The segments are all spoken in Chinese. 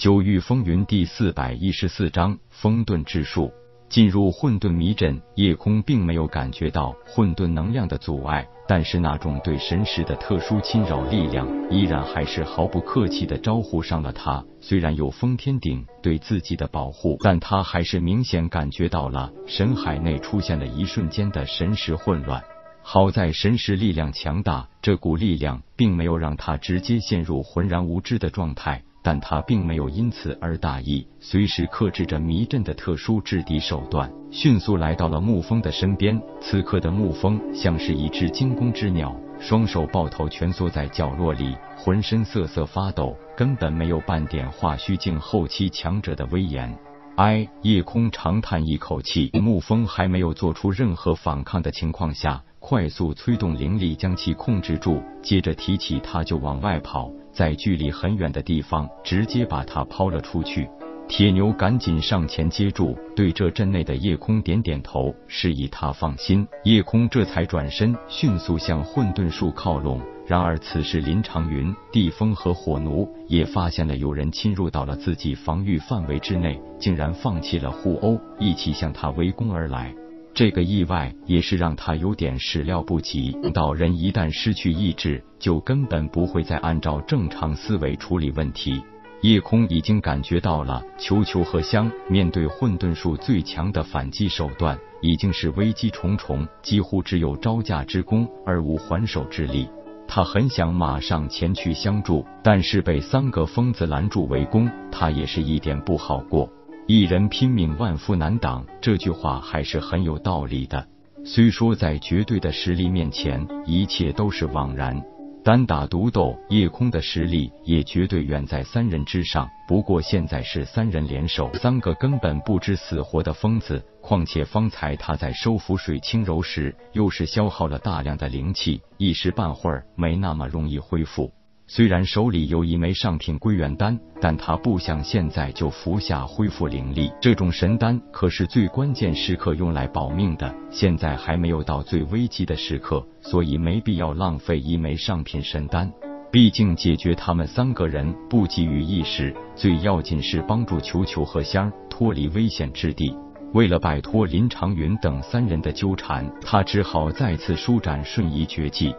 九域风云第四百一十四章风遁之术。进入混沌迷阵，夜空并没有感觉到混沌能量的阻碍，但是那种对神识的特殊侵扰力量，依然还是毫不客气的招呼上了他。虽然有封天鼎对自己的保护，但他还是明显感觉到了神海内出现了一瞬间的神识混乱。好在神识力量强大，这股力量并没有让他直接陷入浑然无知的状态。但他并没有因此而大意，随时克制着迷阵的特殊制敌手段，迅速来到了沐风的身边。此刻的沐风像是一只惊弓之鸟，双手抱头蜷缩在角落里，浑身瑟瑟发抖，根本没有半点化虚境后期强者的威严。哎，夜空长叹一口气，沐风还没有做出任何反抗的情况下，快速催动灵力将其控制住，接着提起他就往外跑。在距离很远的地方，直接把他抛了出去。铁牛赶紧上前接住，对这阵内的夜空点点头，示意他放心。夜空这才转身，迅速向混沌树靠拢。然而此时林长云、地风和火奴也发现了有人侵入到了自己防御范围之内，竟然放弃了互殴，一起向他围攻而来。这个意外也是让他有点始料不及。道人一旦失去意志，就根本不会再按照正常思维处理问题。夜空已经感觉到了，球球和香面对混沌术最强的反击手段，已经是危机重重，几乎只有招架之功而无还手之力。他很想马上前去相助，但是被三个疯子拦住围攻，他也是一点不好过。一人拼命，万夫难挡。这句话还是很有道理的。虽说在绝对的实力面前，一切都是枉然。单打独斗，夜空的实力也绝对远在三人之上。不过现在是三人联手，三个根本不知死活的疯子。况且方才他在收服水清柔时，又是消耗了大量的灵气，一时半会儿没那么容易恢复。虽然手里有一枚上品归元丹，但他不想现在就服下恢复灵力。这种神丹可是最关键时刻用来保命的，现在还没有到最危急的时刻，所以没必要浪费一枚上品神丹。毕竟解决他们三个人不急于一时，最要紧是帮助球球和香脱离危险之地。为了摆脱林长云等三人的纠缠，他只好再次舒展瞬移绝技。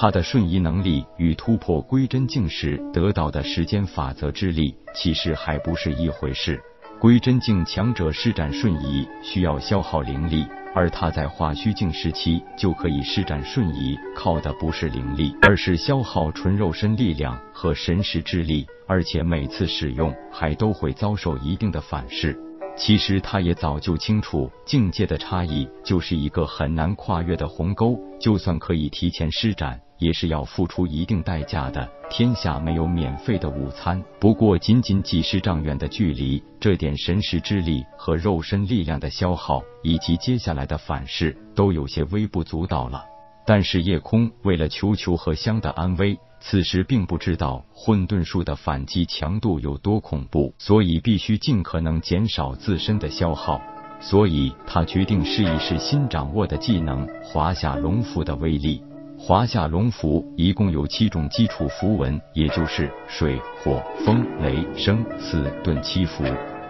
他的瞬移能力与突破归真境时得到的时间法则之力，其实还不是一回事。归真境强者施展瞬移需要消耗灵力，而他在化虚境时期就可以施展瞬移，靠的不是灵力，而是消耗纯肉身力量和神识之力，而且每次使用还都会遭受一定的反噬。其实他也早就清楚，境界的差异就是一个很难跨越的鸿沟。就算可以提前施展，也是要付出一定代价的。天下没有免费的午餐。不过，仅仅几十丈远的距离，这点神识之力和肉身力量的消耗，以及接下来的反噬，都有些微不足道了。但是夜空为了求求和香的安危。此时并不知道混沌术的反击强度有多恐怖，所以必须尽可能减少自身的消耗。所以他决定试一试新掌握的技能——华夏龙符的威力。华夏龙符一共有七种基础符文，也就是水、火、风、雷、声、四遁七符。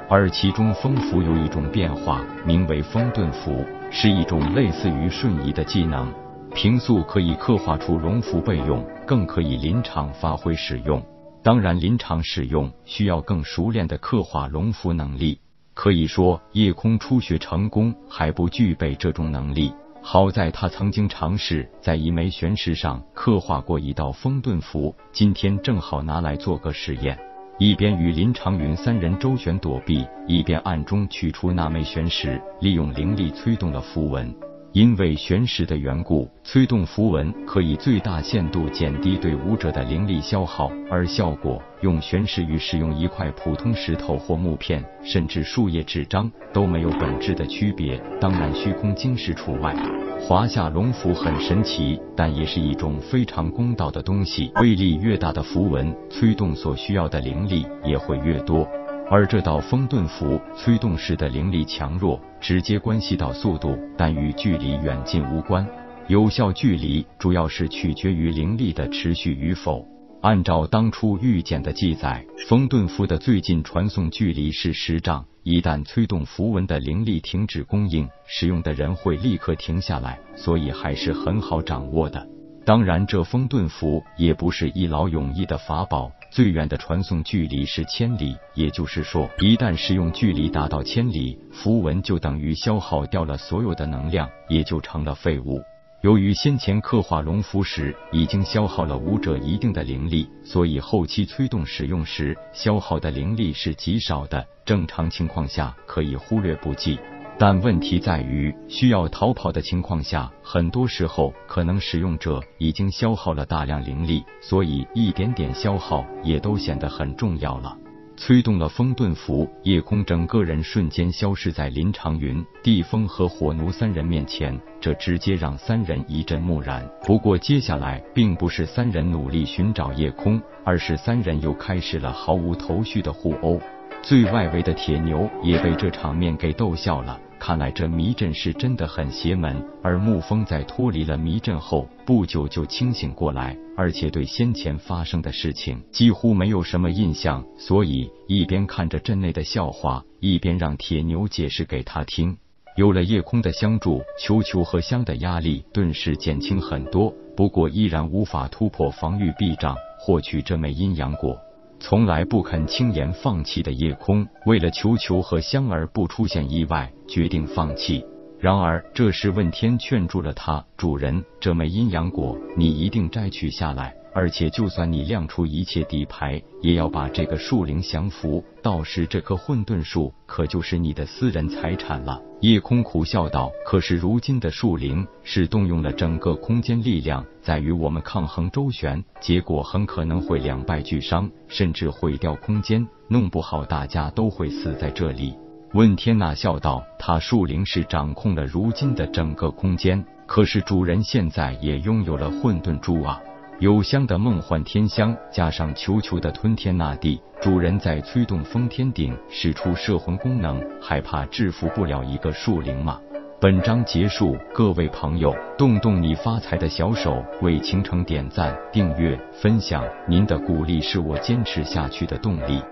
而其中风符有一种变化，名为风遁符，是一种类似于瞬移的技能。平素可以刻画出龙符备用，更可以临场发挥使用。当然，临场使用需要更熟练的刻画龙符能力。可以说，夜空初学成功还不具备这种能力。好在他曾经尝试在一枚玄石上刻画过一道风遁符，今天正好拿来做个试验。一边与林长云三人周旋躲避，一边暗中取出那枚玄石，利用灵力催动了符文。因为玄石的缘故，催动符文可以最大限度减低对武者的灵力消耗，而效果用玄石与使用一块普通石头或木片，甚至树叶纸张都没有本质的区别。当然，虚空晶石除外。华夏龙符很神奇，但也是一种非常公道的东西。威力越大的符文，催动所需要的灵力也会越多。而这道风遁符催动时的灵力强弱，直接关系到速度，但与距离远近无关。有效距离主要是取决于灵力的持续与否。按照当初预检的记载，风遁符的最近传送距离是十丈。一旦催动符文的灵力停止供应，使用的人会立刻停下来，所以还是很好掌握的。当然，这风遁符也不是一劳永逸的法宝，最远的传送距离是千里，也就是说，一旦使用距离达到千里，符文就等于消耗掉了所有的能量，也就成了废物。由于先前刻画龙符时已经消耗了武者一定的灵力，所以后期催动使用时消耗的灵力是极少的。正常情况下可以忽略不计，但问题在于需要逃跑的情况下，很多时候可能使用者已经消耗了大量灵力，所以一点点消耗也都显得很重要了。催动了风遁符，夜空整个人瞬间消失在林长云、地风和火奴三人面前，这直接让三人一阵木然。不过接下来并不是三人努力寻找夜空，而是三人又开始了毫无头绪的互殴。最外围的铁牛也被这场面给逗笑了。看来这迷阵是真的很邪门，而沐风在脱离了迷阵后不久就清醒过来，而且对先前发生的事情几乎没有什么印象，所以一边看着阵内的笑话，一边让铁牛解释给他听。有了夜空的相助，球球和香的压力顿时减轻很多，不过依然无法突破防御壁障，获取这枚阴阳果。从来不肯轻言放弃的夜空，为了求求和香儿不出现意外，决定放弃。然而这时问天劝住了他：“主人，这枚阴阳果，你一定摘取下来。”而且，就算你亮出一切底牌，也要把这个树灵降服。到时，这棵混沌树可就是你的私人财产了。夜空苦笑道：“可是如今的树灵是动用了整个空间力量，在与我们抗衡周旋，结果很可能会两败俱伤，甚至毁掉空间，弄不好大家都会死在这里。”问天那笑道：“他树灵是掌控了如今的整个空间，可是主人现在也拥有了混沌珠啊。”有香的梦幻天香，加上球球的吞天纳地，主人在催动封天顶使出摄魂功能，害怕制服不了一个树灵吗？本章结束，各位朋友，动动你发财的小手，为倾城点赞、订阅、分享，您的鼓励是我坚持下去的动力。